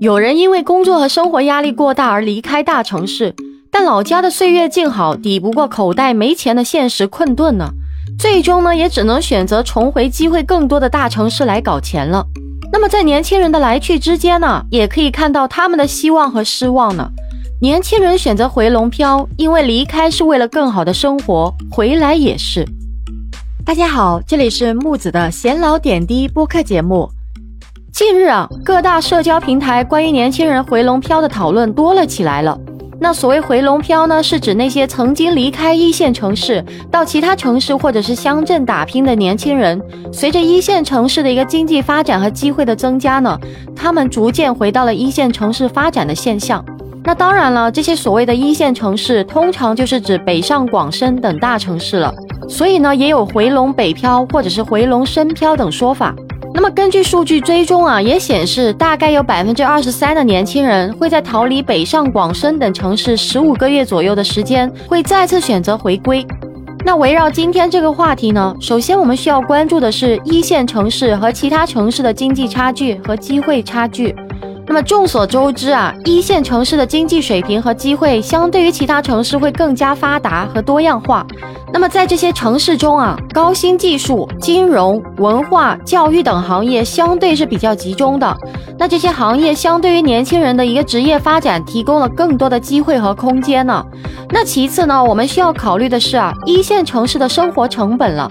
有人因为工作和生活压力过大而离开大城市，但老家的岁月静好抵不过口袋没钱的现实困顿呢，最终呢也只能选择重回机会更多的大城市来搞钱了。那么在年轻人的来去之间呢，也可以看到他们的希望和失望呢。年轻人选择回笼漂，因为离开是为了更好的生活，回来也是。大家好，这里是木子的闲聊点滴播客节目。近日啊，各大社交平台关于年轻人回笼漂的讨论多了起来了。那所谓回笼漂呢，是指那些曾经离开一线城市到其他城市或者是乡镇打拼的年轻人，随着一线城市的一个经济发展和机会的增加呢，他们逐渐回到了一线城市发展的现象。那当然了，这些所谓的一线城市，通常就是指北上广深等大城市了。所以呢，也有回龙北漂或者是回龙深漂等说法。那么根据数据追踪啊，也显示大概有百分之二十三的年轻人会在逃离北上广深等城市十五个月左右的时间，会再次选择回归。那围绕今天这个话题呢，首先我们需要关注的是一线城市和其他城市的经济差距和机会差距。那么众所周知啊，一线城市的经济水平和机会相对于其他城市会更加发达和多样化。那么在这些城市中啊，高新技术、金融、文化、教育等行业相对是比较集中的。那这些行业相对于年轻人的一个职业发展提供了更多的机会和空间呢。那其次呢，我们需要考虑的是啊，一线城市的生活成本了。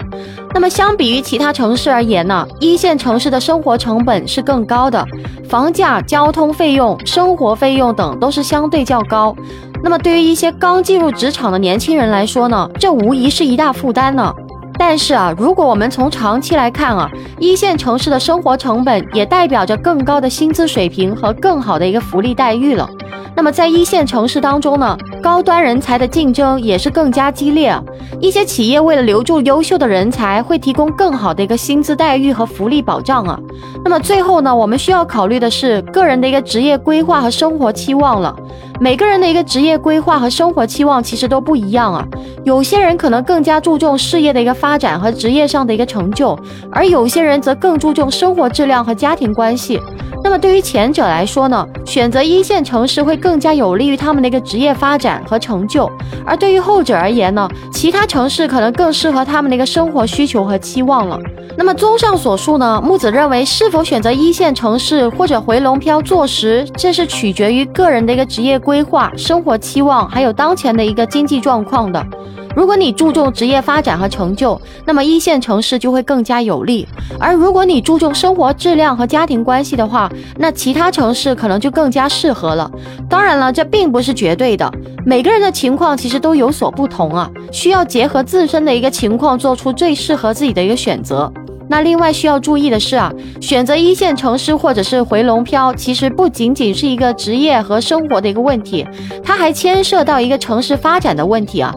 那么相比于其他城市而言呢，一线城市的生活成本是更高的，房价、交通费用、生活费用等都是相对较高。那么对于一些刚进入职场的年轻人来说呢，这无疑是一大负担呢。但是啊，如果我们从长期来看啊，一线城市的生活成本也代表着更高的薪资水平和更好的一个福利待遇了。那么在一线城市当中呢，高端人才的竞争也是更加激烈。一些企业为了留住优秀的人才，会提供更好的一个薪资待遇和福利保障啊。那么最后呢，我们需要考虑的是个人的一个职业规划和生活期望了。每个人的一个职业规划和生活期望其实都不一样啊。有些人可能更加注重事业的一个发展和职业上的一个成就，而有些人则更注重生活质量和家庭关系。那么对于前者来说呢，选择一线城市会更加有利于他们的一个职业发展和成就；而对于后者而言呢，其他城市可能更适合他们的一个生活需求和期望了。那么综上所述呢，木子认为是否选择一线城市或者回龙漂坐实，这是取决于个人的一个职业规划、生活期望，还有当前的一个经济状况的。如果你注重职业发展和成就，那么一线城市就会更加有利；而如果你注重生活质量和家庭关系的话，那其他城市可能就更加适合了。当然了，这并不是绝对的，每个人的情况其实都有所不同啊，需要结合自身的一个情况，做出最适合自己的一个选择。那另外需要注意的是啊，选择一线城市或者是回龙漂，其实不仅仅是一个职业和生活的一个问题，它还牵涉到一个城市发展的问题啊。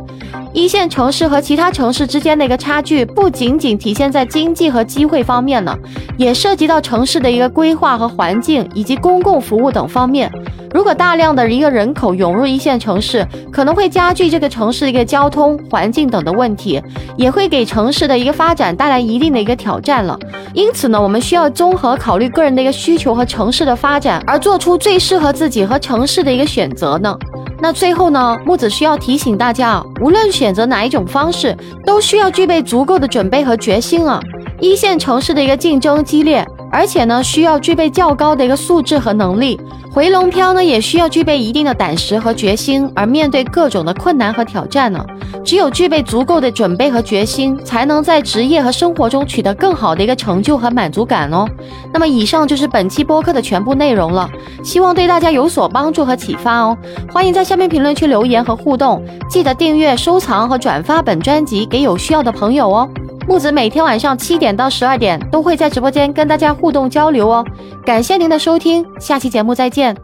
一线城市和其他城市之间的一个差距，不仅仅体现在经济和机会方面呢，也涉及到城市的一个规划和环境，以及公共服务等方面。如果大量的一个人口涌入一线城市，可能会加剧这个城市的一个交通、环境等的问题，也会给城市的一个发展带来一定的一个挑战了。因此呢，我们需要综合考虑个人的一个需求和城市的发展，而做出最适合自己和城市的一个选择呢。那最后呢，木子需要提醒大家啊，无论选择哪一种方式，都需要具备足够的准备和决心啊。一线城市的一个竞争激烈。而且呢，需要具备较高的一个素质和能力。回龙漂呢，也需要具备一定的胆识和决心。而面对各种的困难和挑战呢，只有具备足够的准备和决心，才能在职业和生活中取得更好的一个成就和满足感哦。那么，以上就是本期播客的全部内容了，希望对大家有所帮助和启发哦。欢迎在下面评论区留言和互动，记得订阅、收藏和转发本专辑给有需要的朋友哦。木子每天晚上七点到十二点都会在直播间跟大家互动交流哦，感谢您的收听，下期节目再见。